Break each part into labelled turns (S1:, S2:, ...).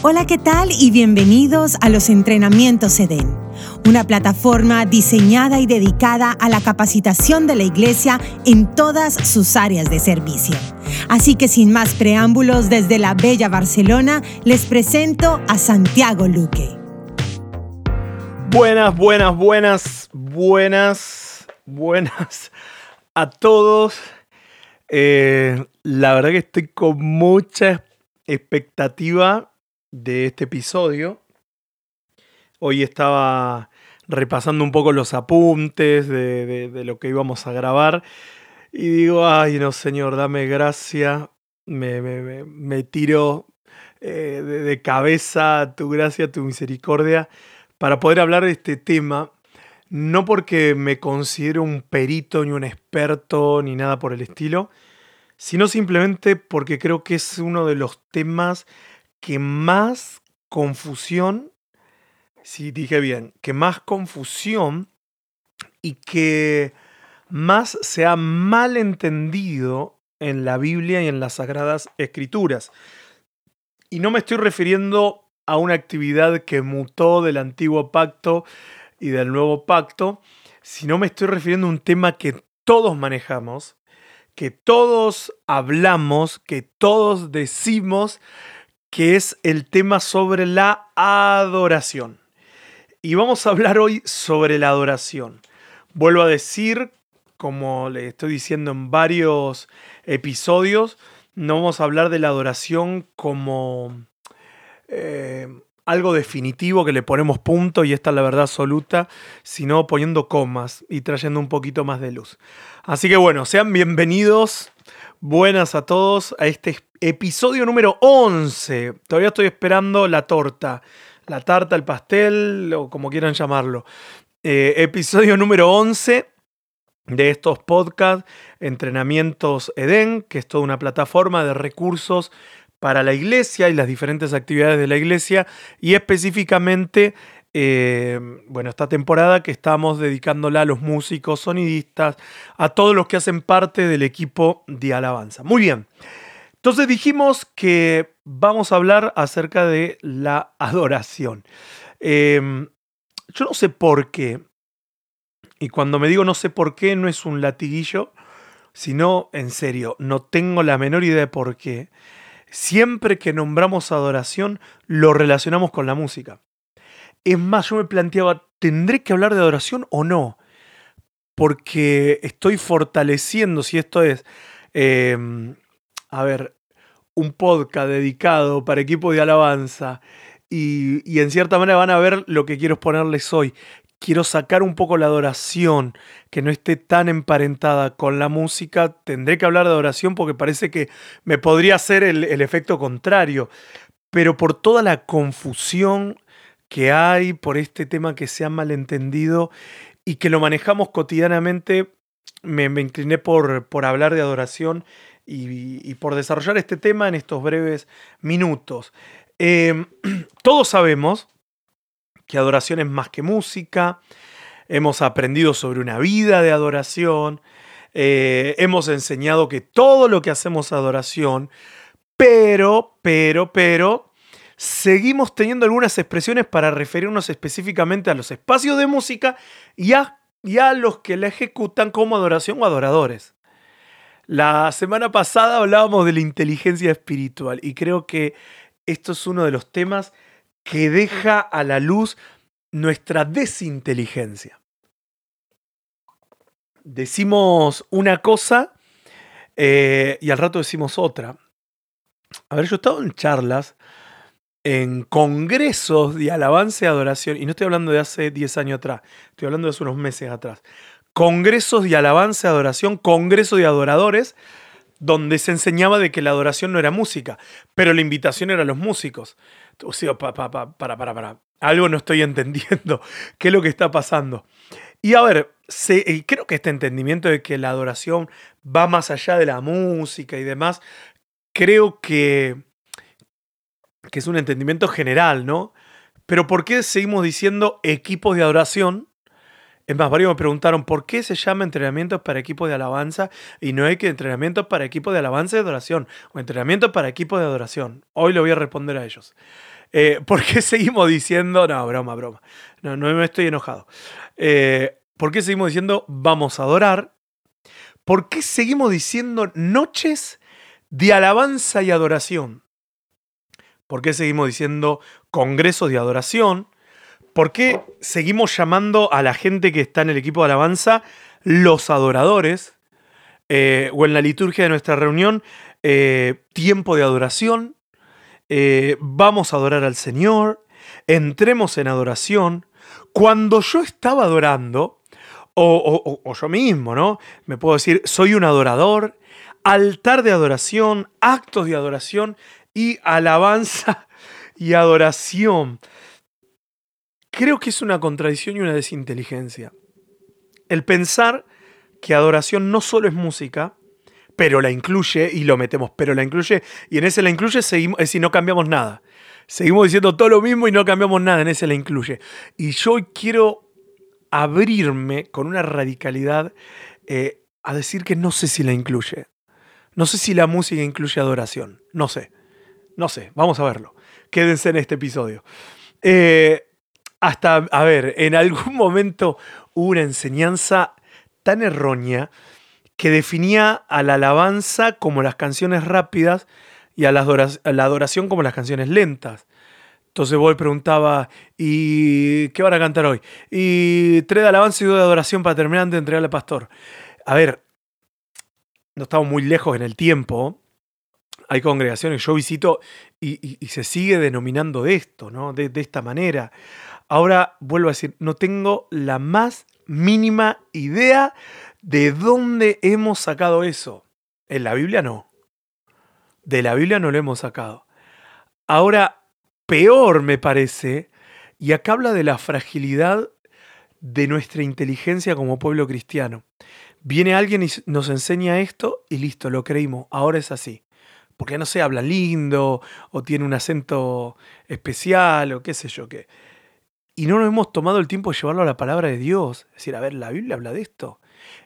S1: Hola, ¿qué tal? Y bienvenidos a los entrenamientos EDEN, una plataforma diseñada y dedicada a la capacitación de la iglesia en todas sus áreas de servicio. Así que sin más preámbulos, desde la bella Barcelona, les presento a Santiago Luque.
S2: Buenas, buenas, buenas, buenas, buenas a todos. Eh, la verdad que estoy con mucha expectativa de este episodio. Hoy estaba repasando un poco los apuntes de, lo que íbamos a grabar y digo, ay no señor, dame gracia, me, tiro eh, de, de cabeza tu gracia, tu misericordia, para poder hablar de este tema no porque me considero un perito ni un experto ni nada por el estilo, sino simplemente porque creo que es uno de los temas que más confusión, si dije bien, que más confusión y que más se ha mal entendido en la Biblia y en las Sagradas Escrituras. Y no me estoy refiriendo a una actividad que mutó del antiguo pacto y del nuevo pacto, sino me estoy refiriendo a un tema que todos manejamos, que todos hablamos, que todos decimos, que es el tema sobre la adoración. Y vamos a hablar hoy sobre la adoración. Vuelvo a decir, como le estoy diciendo en varios episodios, no vamos a hablar de la adoración como eh, algo definitivo que le ponemos punto y esta es la verdad absoluta, sino poniendo comas y trayendo un poquito más de luz. Así que bueno, sean bienvenidos, buenas a todos a este episodio número 11. Todavía estoy esperando la torta, la tarta, el pastel o como quieran llamarlo. Eh, episodio número 11 de estos podcasts, Entrenamientos Eden, que es toda una plataforma de recursos para la iglesia y las diferentes actividades de la iglesia y específicamente, eh, bueno, esta temporada que estamos dedicándola a los músicos, sonidistas, a todos los que hacen parte del equipo de alabanza. Muy bien. Entonces dijimos que vamos a hablar acerca de la adoración. Em, yo no sé por qué, y cuando me digo no sé por qué, no es un latiguillo, sino en serio, no tengo la menor idea de por qué siempre que nombramos adoración lo relacionamos con la música. Es más, yo me planteaba, ¿tendré que hablar de adoración o no? Porque estoy fortaleciendo, si esto es, em, a ver, un podcast dedicado para equipo de alabanza y, y, en cierta manera van a ver lo que quiero exponerles hoy, quiero sacar un poco la adoración, que no esté tan emparentada con la música, tendré que hablar de adoración porque parece que me podría hacer el, efecto contrario. Pero por toda la confusión que hay, por este tema que se ha malentendido y que lo manejamos cotidianamente, me, incliné por, por, hablar de adoración y, por desarrollar este tema en estos breves minutos. Em, todos sabemos que adoración es más que música, hemos aprendido sobre una vida de adoración, eh, hemos enseñado que todo lo que hacemos es adoración, pero, pero, pero, seguimos teniendo algunas expresiones para referirnos específicamente a los espacios de música y a, y a los que la ejecutan como adoración o adoradores. La semana pasada hablábamos de la inteligencia espiritual y creo que esto es uno de los temas que deja a la luz nuestra desinteligencia. Decimos una cosa eh, y al rato decimos otra. A ver, yo he estado en charlas, en congresos de alabanza y adoración, y no estoy hablando de hace 10 años atrás, estoy hablando de hace unos meses atrás. Congresos de alabanza y adoración, congresos de adoradores, donde se enseñaba de que la adoración no era música, pero la invitación era a los músicos. O sea, para, para, para, para. Algo no estoy entendiendo. ¿Qué es lo que está pasando? Y a ver, creo que este entendimiento de que la adoración va más allá de la música y demás, creo que, que es un entendimiento general, ¿no? Pero ¿por qué seguimos diciendo equipos de adoración es más, varios me preguntaron por qué se llama entrenamientos para equipos de alabanza y no hay que entrenamientos para equipos de alabanza y adoración o entrenamientos para equipos de adoración. Hoy le voy a responder a ellos. Eh, ¿Por qué seguimos diciendo, no, broma, broma, no, no me estoy enojado? Eh, ¿Por qué seguimos diciendo vamos a adorar? ¿Por qué seguimos diciendo noches de alabanza y adoración? ¿Por qué seguimos diciendo congresos de adoración? ¿Por qué seguimos llamando a la gente que está en el equipo de alabanza los adoradores? Eh, o en la liturgia de nuestra reunión, eh, tiempo de adoración. Eh, vamos a adorar al Señor. Entremos en adoración. Cuando yo estaba adorando, o, o yo mismo, ¿no? Me puedo decir, soy un adorador, altar de adoración, actos de adoración y alabanza y adoración. Creo que es una contradicción y una desinteligencia. El pensar que adoración no solo es música, pero la incluye y lo metemos, pero la incluye y en ese la incluye seguimos, es decir, no cambiamos nada. Seguimos diciendo todo lo mismo y no cambiamos nada, en ese la incluye. Y yo quiero abrirme con una radicalidad eh, a decir que no sé si la incluye. No sé si la música incluye adoración. No sé. No sé. Vamos a verlo. Quédense en este episodio. Eh, hasta, a ver, en algún momento hubo una enseñanza tan errónea que definía a la alabanza como las canciones rápidas y a la, adoración como las canciones lentas. Entonces Boy preguntaba, ¿y qué van a cantar hoy? Y tres de alabanza y dos de adoración para terminar de entregarle al pastor. A ver, no estamos muy lejos en el tiempo. Hay congregaciones yo visito y, se sigue denominando esto, ¿no? De, de esta manera. Ahora vuelvo a decir, no tengo la más mínima idea de dónde hemos sacado eso. En la Biblia no. De la Biblia no lo hemos sacado. Ahora, peor me parece, y acá habla de la fragilidad de nuestra inteligencia como pueblo cristiano. Viene alguien y nos enseña esto y listo, lo creímos, ahora es así. Porque no sé, habla lindo o tiene un acento especial o qué sé yo qué y no nos hemos tomado el tiempo de llevarlo a la palabra de Dios. Es decir, a ver, la Biblia habla de esto.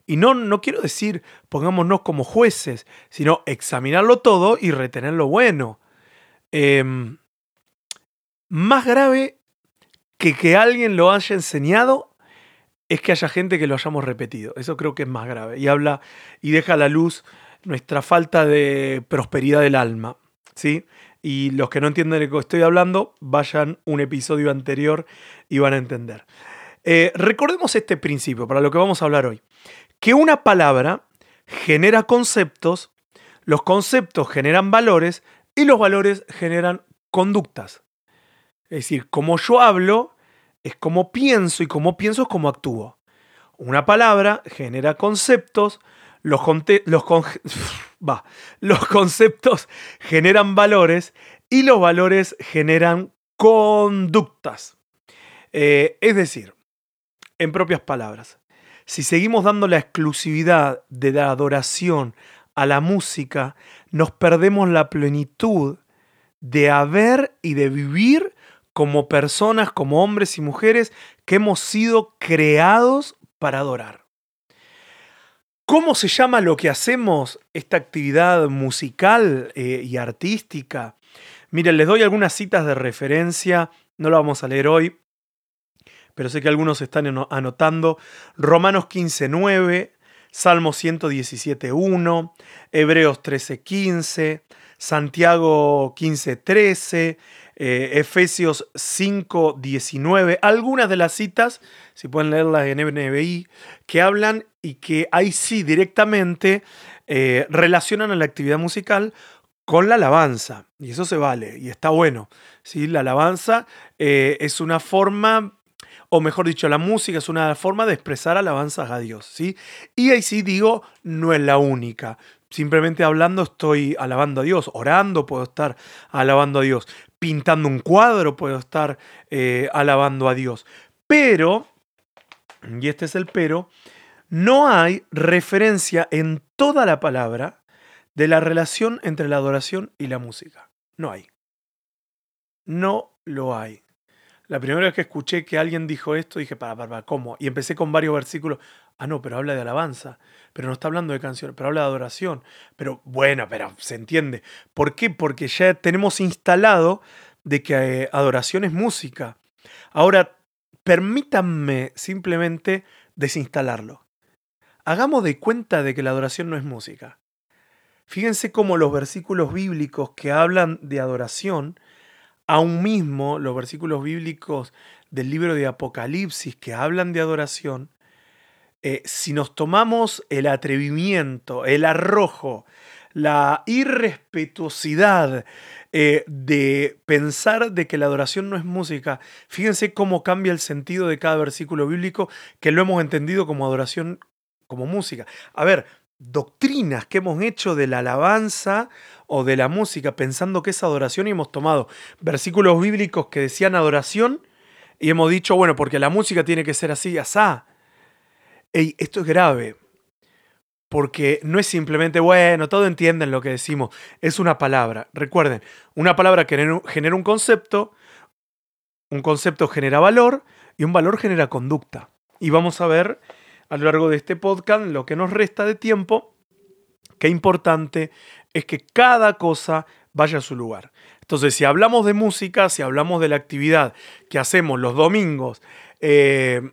S2: Y no, no quiero decir pongámonos como jueces, sino examinarlo todo y retener lo bueno. Em, más grave que que alguien lo haya enseñado es que haya gente que lo hayamos repetido. Eso creo que es más grave. Y habla y deja a la luz nuestra falta de prosperidad del alma. ¿sí? Y los que no entienden de qué estoy hablando, vayan un episodio anterior y van a entender. Eh, recordemos este principio para lo que vamos a hablar hoy. Que una palabra genera conceptos, los conceptos generan valores y los valores generan conductas. Es decir, como yo hablo es como pienso y como pienso es como actúo. Una palabra genera conceptos, los, los, los conceptos generan valores y los valores generan conductas. Eh, es decir, en propias palabras, si seguimos dando la exclusividad de la adoración a la música, nos perdemos la plenitud de haber y de vivir como personas, como hombres y mujeres que hemos sido creados para adorar. ¿Cómo se llama lo que hacemos, esta actividad musical eh, y artística? Miren, les doy algunas citas de referencia, no lo vamos a leer hoy, pero sé que algunos están anotando. Romanos 15.9, Salmo 117.1, Hebreos 13.15, Santiago 15.13, eh, Efesios 5.19, algunas de las citas, si pueden leerlas en NBI, que hablan y que ahí sí directamente eh, relacionan a la actividad musical con la alabanza. Y eso se vale y está bueno. ¿sí? La alabanza eh, es una forma, o mejor dicho, la música es una forma de expresar alabanzas a Dios. ¿sí? Y ahí sí digo, no es la única. Simplemente hablando estoy alabando a Dios, orando puedo estar alabando a Dios, pintando un cuadro puedo estar eh, alabando a Dios. Pero, y este es el pero, no hay referencia en toda la palabra de la relación entre la adoración y la música. No hay. No lo hay. La primera vez que escuché que alguien dijo esto, dije, para, para, para, ¿cómo? Y empecé con varios versículos. Ah, no, pero habla de alabanza, pero no está hablando de canciones, pero habla de adoración. Pero bueno, pero se entiende. ¿Por qué? Porque ya tenemos instalado de que eh, adoración es música. Ahora, permítanme simplemente desinstalarlo. Hagamos de cuenta de que la adoración no es música. Fíjense cómo los versículos bíblicos que hablan de adoración, aún mismo los versículos bíblicos del libro de Apocalipsis que hablan de adoración, eh, si nos tomamos el atrevimiento, el arrojo, la irrespetuosidad eh, de pensar de que la adoración no es música, fíjense cómo cambia el sentido de cada versículo bíblico que lo hemos entendido como adoración, como música. A ver, doctrinas que hemos hecho de la alabanza o de la música pensando que es adoración y hemos tomado versículos bíblicos que decían adoración y hemos dicho, bueno, porque la música tiene que ser así, asá. Ey, esto es grave. Porque no es simplemente, bueno, todo entienden lo que decimos. Es una palabra. Recuerden, una palabra genera un concepto, un concepto genera valor y un valor genera conducta. Y vamos a ver a lo largo de este podcast, lo que nos resta de tiempo, qué importante es que cada cosa vaya a su lugar. Entonces, si hablamos de música, si hablamos de la actividad que hacemos los domingos eh,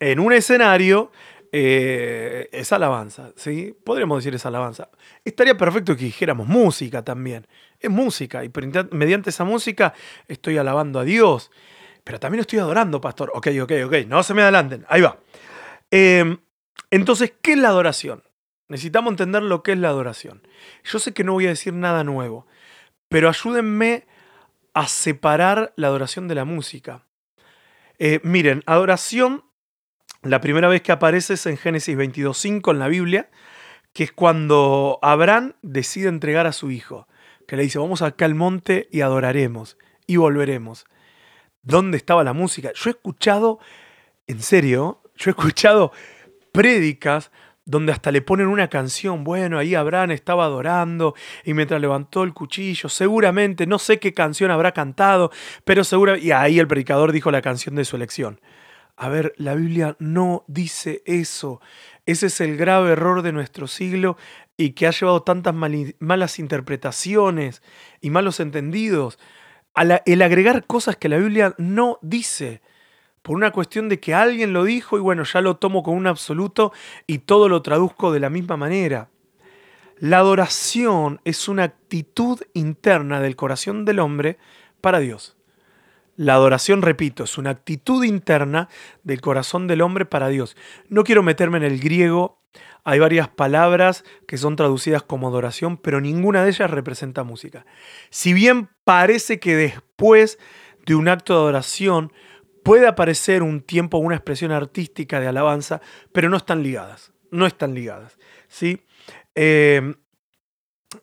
S2: en un escenario, eh, es alabanza, ¿sí? Podríamos decir es alabanza. Estaría perfecto que dijéramos música también. Es música y mediante esa música estoy alabando a Dios. Pero también estoy adorando, pastor. Ok, ok, ok. No se me adelanten. Ahí va. Em, entonces, ¿qué es la adoración? Necesitamos entender lo que es la adoración. Yo sé que no voy a decir nada nuevo, pero ayúdenme a separar la adoración de la música. Eh, miren, adoración la primera vez que aparece es en Génesis 22.5 en la Biblia, que es cuando Abraham decide entregar a su hijo, que le dice, vamos acá al monte y adoraremos y volveremos. ¿Dónde estaba la música? Yo he escuchado, en serio, yo he escuchado prédicas donde hasta le ponen una canción, bueno, ahí Abraham estaba adorando y mientras levantó el cuchillo, seguramente, no sé qué canción habrá cantado, pero seguramente, y ahí el predicador dijo la canción de su elección. A ver, la Biblia no dice eso. Ese es el grave error de nuestro siglo y que ha llevado tantas malas interpretaciones y malos entendidos. el agregar cosas que la Biblia no dice por una cuestión de que alguien lo dijo y bueno, ya lo tomo con un absoluto y todo lo traduzco de la misma manera. La adoración es una actitud interna del corazón del hombre para Dios. La adoración, repito, es una actitud interna del corazón del hombre para Dios. No quiero meterme en el griego, hay varias palabras que son traducidas como adoración, pero ninguna de ellas representa música. Si bien parece que después de un acto de adoración puede aparecer un tiempo, una expresión artística de alabanza, pero no están ligadas, no están ligadas. ¿sí? Eh,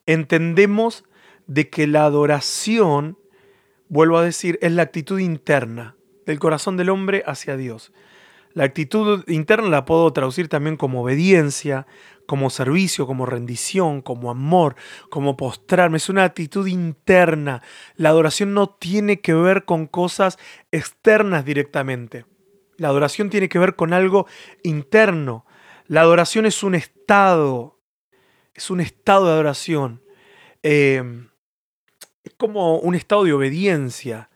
S2: entendemos de que la adoración vuelvo a decir, es la actitud interna del corazón del hombre hacia Dios. La actitud interna la puedo traducir también como obediencia, como servicio, como rendición, como amor, como postrarme. Es una actitud interna. La adoración no tiene que ver con cosas externas directamente. La adoración tiene que ver con algo interno. La adoración es un estado. Es un estado de adoración. Eh, es como un estado de obediencia.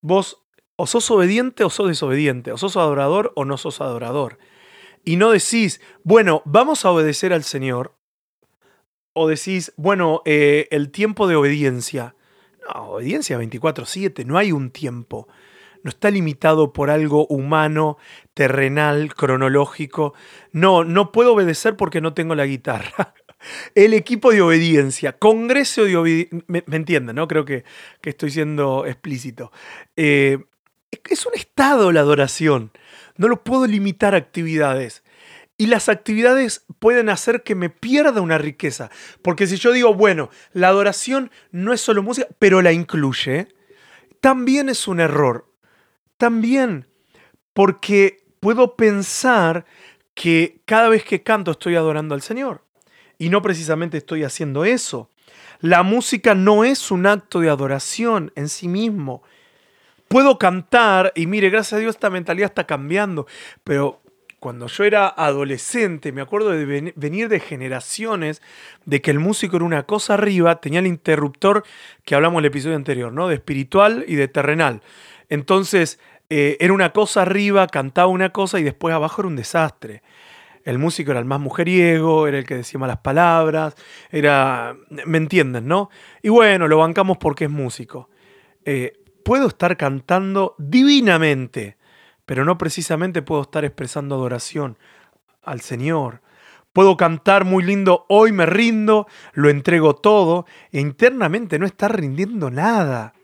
S2: Vos o sos obediente o sos desobediente, o sos adorador o no sos adorador. Y no decís, bueno, vamos a obedecer al Señor, o decís, bueno, eh, el tiempo de obediencia. No, obediencia 24/7, no hay un tiempo. No está limitado por algo humano, terrenal, cronológico. No, no puedo obedecer porque no tengo la guitarra. El equipo de obediencia, Congreso de Obediencia, me, entienden, ¿no? Creo que, estoy siendo explícito. Eh, es un estado la adoración, no lo puedo limitar a actividades. Y las actividades pueden hacer que me pierda una riqueza. Porque si yo digo, bueno, la adoración no es solo música, pero la incluye, también es un error. También. Porque puedo pensar que cada vez que canto estoy adorando al Señor. Y no precisamente estoy haciendo eso. La música no es un acto de adoración en sí mismo. Puedo cantar y mire, gracias a Dios esta mentalidad está cambiando, pero cuando yo era adolescente, me acuerdo de venir de generaciones de que el músico era una cosa arriba, tenía el interruptor que hablamos en el episodio anterior, ¿no? De espiritual y de terrenal. Entonces, eh, era una cosa arriba, cantaba una cosa y después abajo era un desastre. El músico era el más mujeriego, era el que decía malas palabras, era... ¿Me entienden, no? Y bueno, lo bancamos porque es músico. Eh, puedo estar cantando divinamente pero no precisamente puedo estar expresando adoración al Señor. Puedo cantar muy lindo, hoy me rindo, lo entrego todo, e internamente no estar rindiendo nada.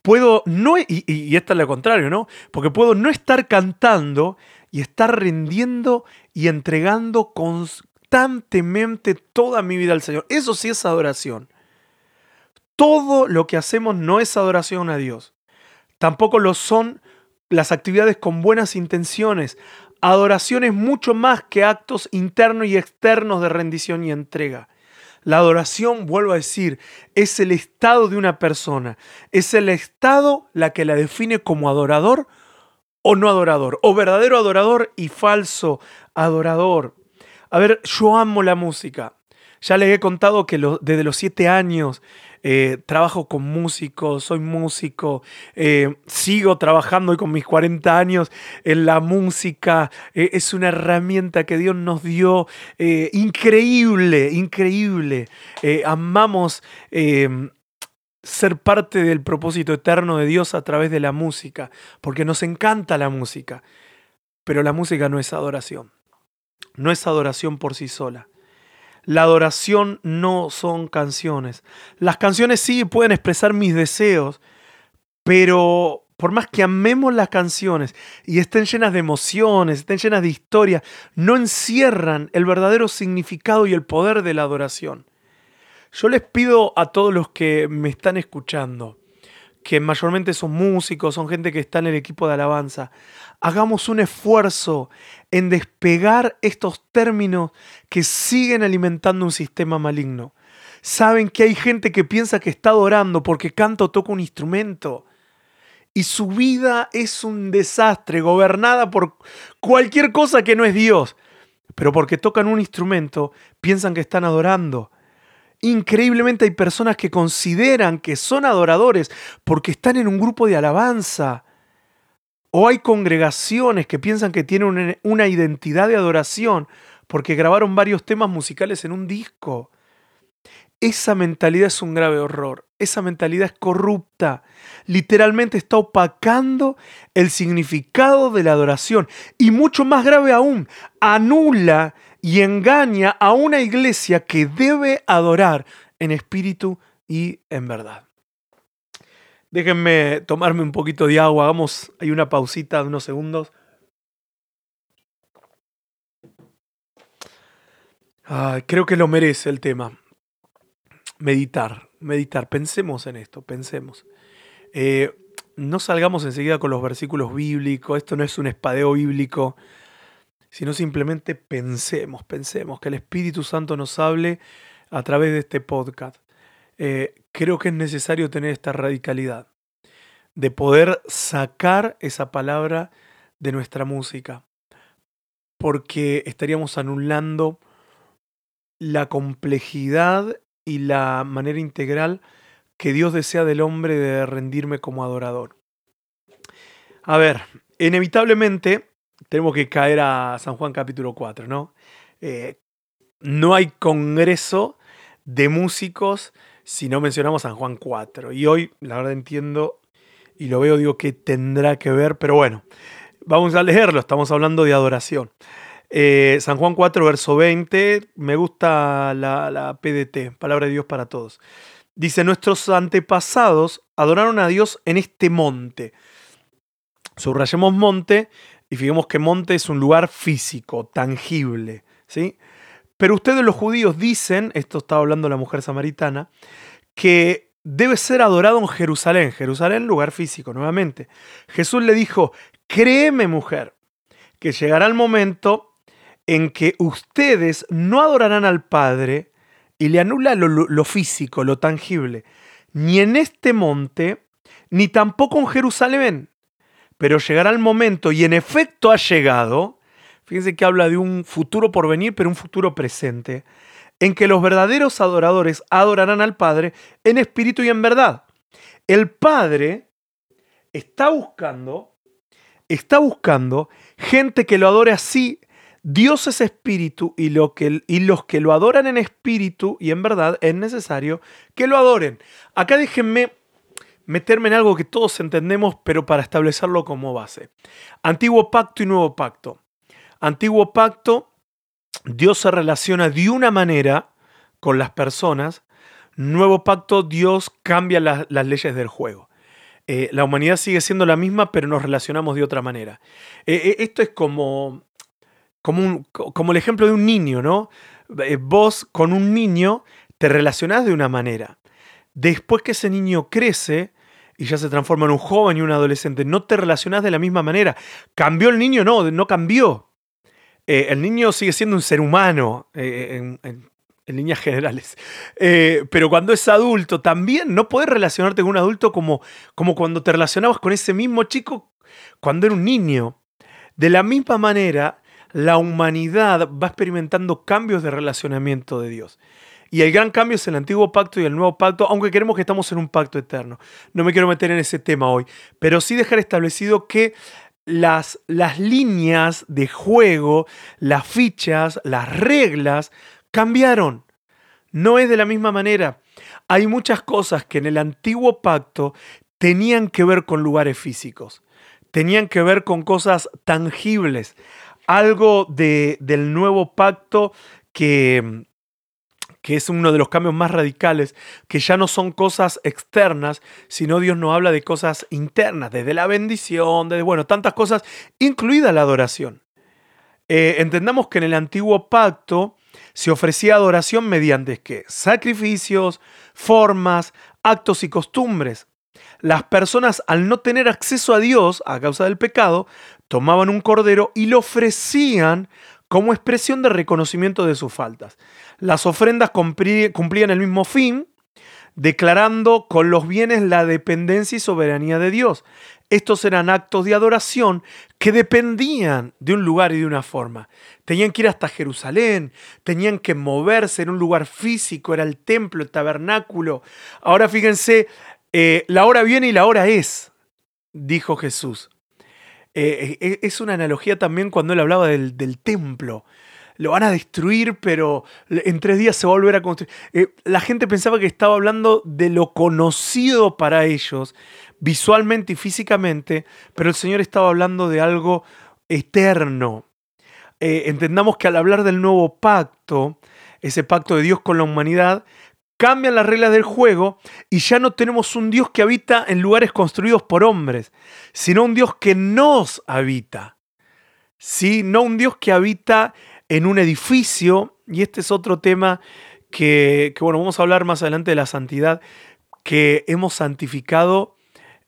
S2: Puedo no, y, y, esto es lo contrario, ¿no? Porque puedo no estar cantando y estar rindiendo y entregando constantemente toda mi vida al Señor. Eso sí es adoración. Todo lo que hacemos no es adoración a Dios. Tampoco lo son las actividades con buenas intenciones. Adoración es mucho más que actos internos y externos de rendición y entrega. La adoración, vuelvo a decir, es el estado de una persona. Es el estado la que la define como adorador o no adorador. O verdadero adorador y falso adorador. A ver, yo amo la música. Ya les he contado que desde los siete años eh, trabajo con músicos, soy músico, eh, sigo trabajando con mis 40 años en la música. Eh, es una herramienta que Dios nos dio increíble, increíble. amamos ser parte del propósito eterno de Dios a través de la música, porque nos encanta la música, pero la música no es adoración, no es adoración por sí sola. La adoración no son canciones. Las canciones sí pueden expresar mis deseos, pero por más que amemos las canciones y estén llenas de emociones, estén llenas de historia, no encierran el verdadero significado y el poder de la adoración. Yo les pido a todos los que me están escuchando, que mayormente son músicos, son gente que está en el equipo de alabanza, hagamos un esfuerzo en despegar estos términos que siguen alimentando un sistema maligno. Saben que hay gente que piensa que está adorando porque canta o toca un instrumento. Y su vida es un desastre, gobernada por cualquier cosa que no es Dios. Pero porque tocan un instrumento, piensan que están adorando. Increíblemente hay personas que consideran que son adoradores porque están en un grupo de alabanza. O hay congregaciones que piensan que tienen una identidad de adoración porque grabaron varios temas musicales en un disco. Esa mentalidad es un grave horror. Esa mentalidad es corrupta. Literalmente está opacando el significado de la adoración. Y mucho más grave aún, anula y engaña a una iglesia que debe adorar en espíritu y en verdad. Déjenme tomarme un poquito de agua, hagamos hay una pausita de unos segundos. creo que lo merece el tema. Meditar, meditar, pensemos en esto, pensemos. Eh, no salgamos enseguida con los versículos bíblicos, esto no es un espadeo bíblico sino simplemente pensemos, pensemos, que el Espíritu Santo nos hable a través de este podcast. Eh, creo que es necesario tener esta radicalidad, de poder sacar esa palabra de nuestra música, porque estaríamos anulando la complejidad y la manera integral que Dios desea del hombre de rendirme como adorador. A ver, inevitablemente tenemos que caer a San Juan capítulo 4, ¿no? Eh, no hay congreso de músicos si no mencionamos San Juan 4. Y hoy, la verdad, entiendo y lo veo, digo que tendrá que ver, pero bueno, vamos a leerlo, estamos hablando de adoración. Eh, San Juan 4, verso 20, me gusta la, la PDT, Palabra de Dios para Todos. Dice, nuestros antepasados adoraron a Dios en este monte. Subrayemos monte y fijemos que monte es un lugar físico, tangible, ¿sí? Pero ustedes los judíos dicen, esto estaba hablando la mujer samaritana, que debe ser adorado en Jerusalén. Jerusalén, lugar físico, nuevamente. Jesús le dijo, créeme mujer, que llegará el momento en que ustedes no adorarán al Padre y le anula lo, lo físico, lo tangible, ni en este monte, ni tampoco en Jerusalén pero llegará el momento, y en efecto ha llegado, Fíjense que habla de un futuro por venir, pero un futuro presente, en que los verdaderos adoradores adorarán al Padre en espíritu y en verdad. El Padre está buscando, está buscando gente que lo adore así. Dios es espíritu y, y los que lo adoran en espíritu y en verdad es necesario que lo adoren. Acá déjenme meterme en algo que todos entendemos, pero para establecerlo como base. Antiguo pacto y nuevo pacto. Antiguo pacto, Dios se relaciona de una manera con las personas. Nuevo pacto, Dios cambia las leyes del juego. Eh, la humanidad sigue siendo la misma, pero nos relacionamos de otra manera. Eh, eh, esto es como, como, como, el ejemplo de un niño, ¿no? vos con un niño te relacionás de una manera. Después que ese niño crece y ya se transforma en un joven y un adolescente, no te relacionás de la misma manera. ¿Cambió el niño? No, no cambió. el niño sigue siendo un ser humano en, en líneas generales. Eh, pero cuando es adulto, también no puedes relacionarte con un adulto como, como cuando te relacionabas con ese mismo chico cuando era un niño. De la misma manera, la humanidad va experimentando cambios de relacionamiento de Dios. Y el gran cambio es el antiguo pacto y el nuevo pacto, aunque queremos que estamos en un pacto eterno. No me quiero meter en ese tema hoy, pero sí dejar establecido que las, las líneas de juego, las fichas, las reglas cambiaron. No es de la misma manera. Hay muchas cosas que en el antiguo pacto tenían que ver con lugares físicos, tenían que ver con cosas tangibles, algo de, del nuevo pacto que, que es uno de los cambios más radicales, que ya no son cosas externas, sino Dios nos habla de cosas internas, desde la bendición, desde, bueno, tantas cosas, incluida la adoración. Eh, entendamos que en el antiguo pacto se ofrecía adoración mediante ¿qué? sacrificios, formas, actos y costumbres. Las personas, al no tener acceso a Dios a causa del pecado, tomaban un cordero y lo ofrecían como expresión de reconocimiento de sus faltas. Las ofrendas cumplían el mismo fin, declarando con los bienes la dependencia y soberanía de Dios. Estos eran actos de adoración que dependían de un lugar y de una forma. Tenían que ir hasta Jerusalén, tenían que moverse en un lugar físico, era el templo, el tabernáculo. Ahora fíjense, eh, la hora viene y la hora es, dijo Jesús. Eh, eh, es una analogía también cuando él hablaba del, del templo lo van a destruir, pero en tres días se va a volver a construir. la gente pensaba que estaba hablando de lo conocido para ellos, visualmente y físicamente, pero el Señor estaba hablando de algo eterno. Eh, entendamos que al hablar del nuevo pacto, ese pacto de Dios con la humanidad, cambian las reglas del juego y ya no tenemos un Dios que habita en lugares construidos por hombres, sino un Dios que nos habita. ¿Sí? No un Dios que habita en un edificio, y este es otro tema que, bueno, vamos a hablar más adelante de la santidad, que hemos santificado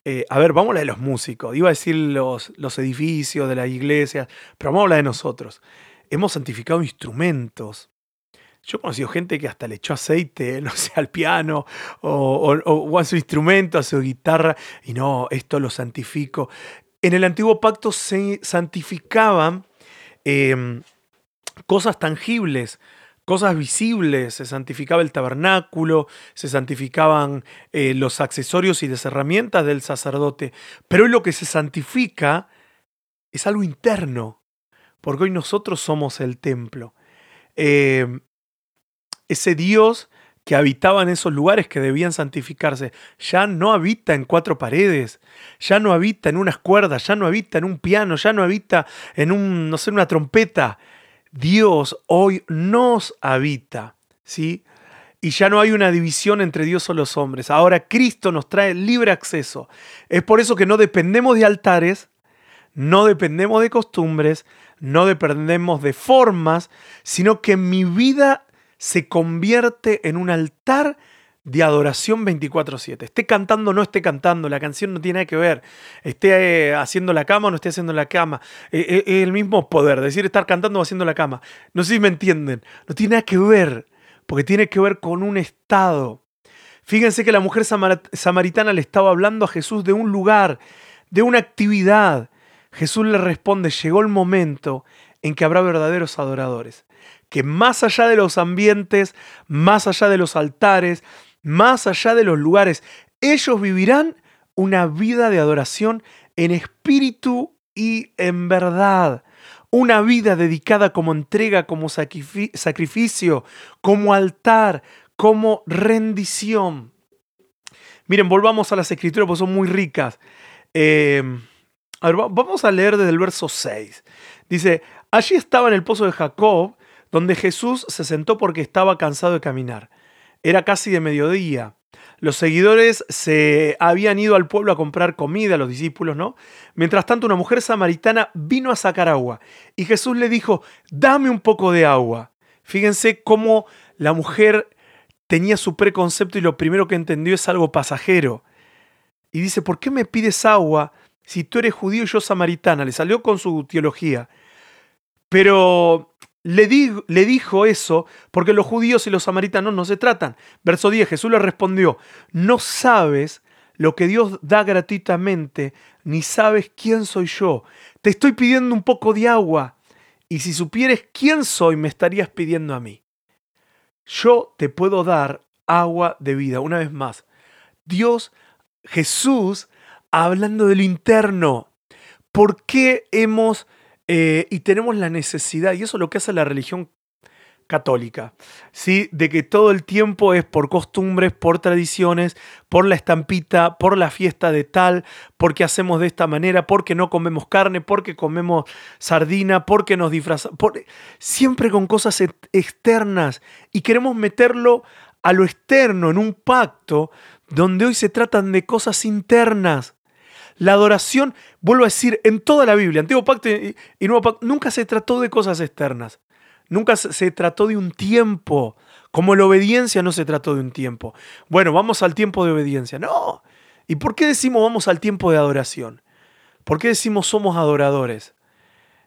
S2: eh, a ver, vamos a hablar de los músicos. Iba a decir los, los edificios de las iglesias, pero vamos a hablar de nosotros. Hemos santificado instrumentos. Yo he conocido gente que hasta le echó aceite, no sé, al piano o, a su instrumento, a su guitarra, y no, esto lo santifico. En el antiguo pacto se santificaban em, cosas tangibles, cosas visibles, se santificaba el tabernáculo, se santificaban eh, los accesorios y las herramientas del sacerdote, pero hoy lo que se santifica es algo interno, porque hoy nosotros somos el templo. Em, ese Dios que habitaba en esos lugares que debían santificarse, ya no habita en cuatro paredes, ya no habita en unas cuerdas, ya no habita en un piano, ya no habita en un, no sé, una trompeta, Dios hoy nos habita, ¿sí? Y ya no hay una división entre Dios o los hombres. Ahora Cristo nos trae libre acceso. Es por eso que no dependemos de altares, no dependemos de costumbres, no dependemos de formas, sino que mi vida se convierte en un altar de adoración 24/7. Esté cantando o no esté cantando, la canción no tiene nada que ver. Esté eh, haciendo la cama o no esté haciendo la cama. Eh, eh, es el mismo poder, decir estar cantando o haciendo la cama. No sé si me entienden. No tiene nada que ver, porque tiene que ver con un estado. Fíjense que la mujer samaritana le estaba hablando a Jesús de un lugar, de una actividad. Jesús le responde, llegó el momento en que habrá verdaderos adoradores, que más allá de los ambientes, más allá de los altares, más allá de los lugares, ellos vivirán una vida de adoración en espíritu y en verdad. Una vida dedicada como entrega, como sacrificio, como altar, como rendición. Miren, volvamos a las escrituras porque son muy ricas. Em, vamos a leer desde el verso 6. Dice, allí estaba en el pozo de Jacob, donde Jesús se sentó porque estaba cansado de caminar. Era casi de mediodía. Los seguidores se habían ido al pueblo a comprar comida, los discípulos, ¿no? Mientras tanto, una mujer samaritana vino a sacar agua y Jesús le dijo, dame un poco de agua. Fíjense cómo la mujer tenía su preconcepto y lo primero que entendió es algo pasajero. Y dice, ¿por qué me pides agua si tú eres judío y yo samaritana? Le salió con su teología. Pero le, le, dijo eso porque los judíos y los samaritanos no se tratan. Verso 10, Jesús le respondió, no sabes lo que Dios da gratuitamente, ni sabes quién soy yo. Te estoy pidiendo un poco de agua, y si supieres quién soy, me estarías pidiendo a mí. Yo te puedo dar agua de vida. Una vez más, Dios, Jesús, hablando de lo interno. ¿Por qué hemos eh, y tenemos la necesidad, y eso es lo que hace la religión católica, ¿sí? de que todo el tiempo es por costumbres, por tradiciones, por la estampita, por la fiesta de tal, porque hacemos de esta manera, porque no comemos carne, porque comemos sardina, porque nos disfrazamos, siempre con cosas externas y queremos meterlo a lo externo en un pacto donde hoy se tratan de cosas internas. La adoración, vuelvo a decir, en toda la Biblia, Antiguo Pacto y, Nuevo Pacto, nunca se trató de cosas externas. Nunca se trató de un tiempo. Como la obediencia no se trató de un tiempo. Bueno, vamos al tiempo de obediencia. No. ¿Y por qué decimos vamos al tiempo de adoración? ¿Por qué decimos somos adoradores?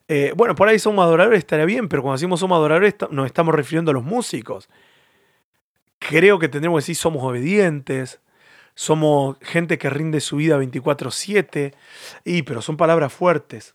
S2: Eh, bueno, por ahí somos adoradores, estaría bien, pero cuando decimos somos adoradores nos estamos refiriendo a los músicos. Creo que tendremos que decir somos obedientes, somos gente que rinde su vida 24/7, y pero son palabras fuertes.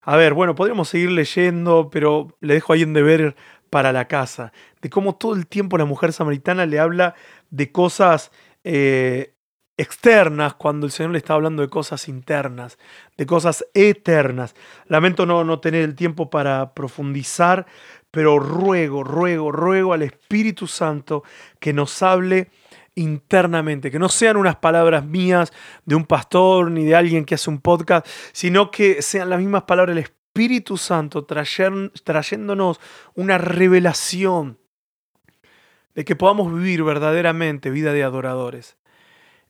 S2: A ver, bueno, podríamos seguir leyendo, pero le dejo ahí en deber para la casa, de cómo todo el tiempo la mujer samaritana le habla de cosas eh, externas cuando el Señor le está hablando de cosas internas, de cosas eternas. Lamento no, no tener el tiempo para profundizar, pero ruego, ruego, ruego al Espíritu Santo que nos hable internamente, que no sean unas palabras mías de un pastor ni de alguien que hace un podcast, sino que sean las mismas palabras del Espíritu Santo trayéndonos una revelación de que podamos vivir verdaderamente vida de adoradores.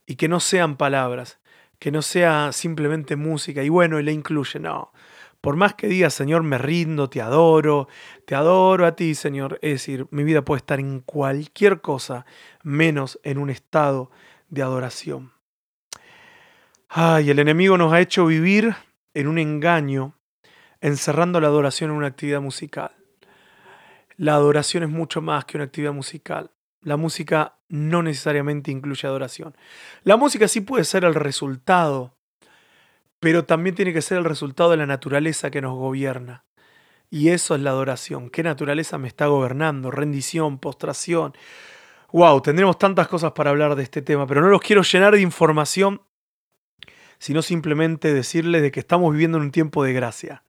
S2: Y que no sean palabras, que no sea simplemente música y bueno, y le incluye, no, por más que diga, Señor, me rindo, te adoro, te adoro a ti, Señor, es decir, mi vida puede estar en cualquier cosa, menos en un estado de adoración. Ay, el enemigo nos ha hecho vivir en un engaño, encerrando la adoración en una actividad musical. La adoración es mucho más que una actividad musical. La música no necesariamente incluye adoración. La música sí puede ser el resultado pero también tiene que ser el resultado de la naturaleza que nos gobierna. Y eso es la adoración. ¿Qué naturaleza me está gobernando? Rendición, postración. Wow, tendremos tantas cosas para hablar de este tema, pero no los quiero llenar de información, sino simplemente decirles de que estamos viviendo en un tiempo de gracia,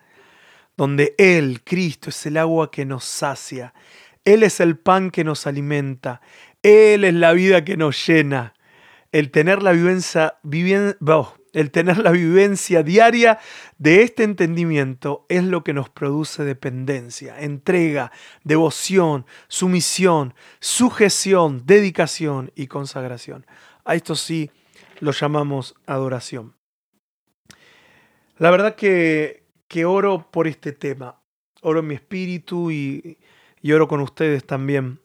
S2: donde Él, Cristo, es el agua que nos sacia, Él es el pan que nos alimenta, Él es la vida que nos llena. El tener la vivencia, diaria de este entendimiento es lo que nos produce dependencia, entrega, devoción, sumisión, sujeción, dedicación y consagración. A esto sí lo llamamos adoración. La verdad que, que oro por este tema, oro en mi espíritu y, y oro con ustedes también,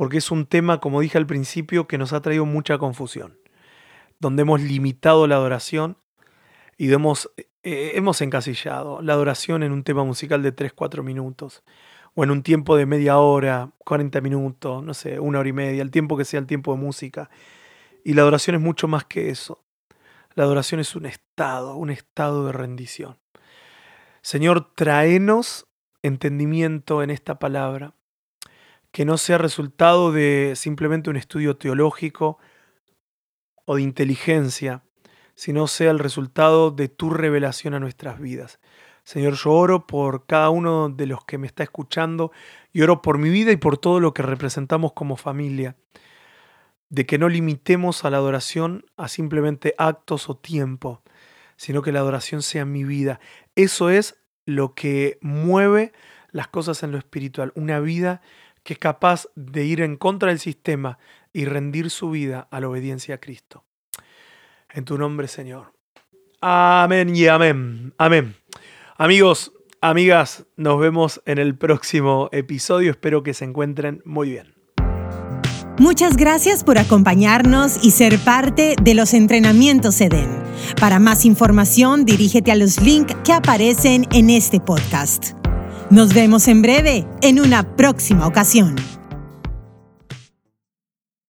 S2: porque es un tema, como dije al principio, que nos ha traído mucha confusión donde hemos limitado la adoración y hemos, eh, hemos encasillado la adoración en un tema musical de 3-4 minutos o en un tiempo de media hora, 40 minutos, no sé, una hora y media, el tiempo que sea el tiempo de música. Y la adoración es mucho más que eso. La adoración es un estado, un estado de rendición. Señor, traenos entendimiento en esta palabra, que no sea resultado de simplemente un estudio teológico o de inteligencia, sino sea el resultado de tu revelación a nuestras vidas. Señor, yo oro por cada uno de los que me está escuchando y oro por mi vida y por todo lo que representamos como familia, de que no limitemos a la adoración a simplemente actos o tiempo, sino que la adoración sea mi vida. Eso es lo que mueve las cosas en lo espiritual, una vida que es capaz de ir en contra del sistema y rendir su vida a la obediencia a Cristo. En tu nombre, Señor. Amén y amén. Amén. Amigos, amigas, nos vemos en el próximo episodio. Espero que se encuentren muy bien.
S1: Muchas gracias por acompañarnos y ser parte de los entrenamientos EDEN. Para más información, dirígete a los links que aparecen en este podcast. Nos vemos en breve en una próxima ocasión.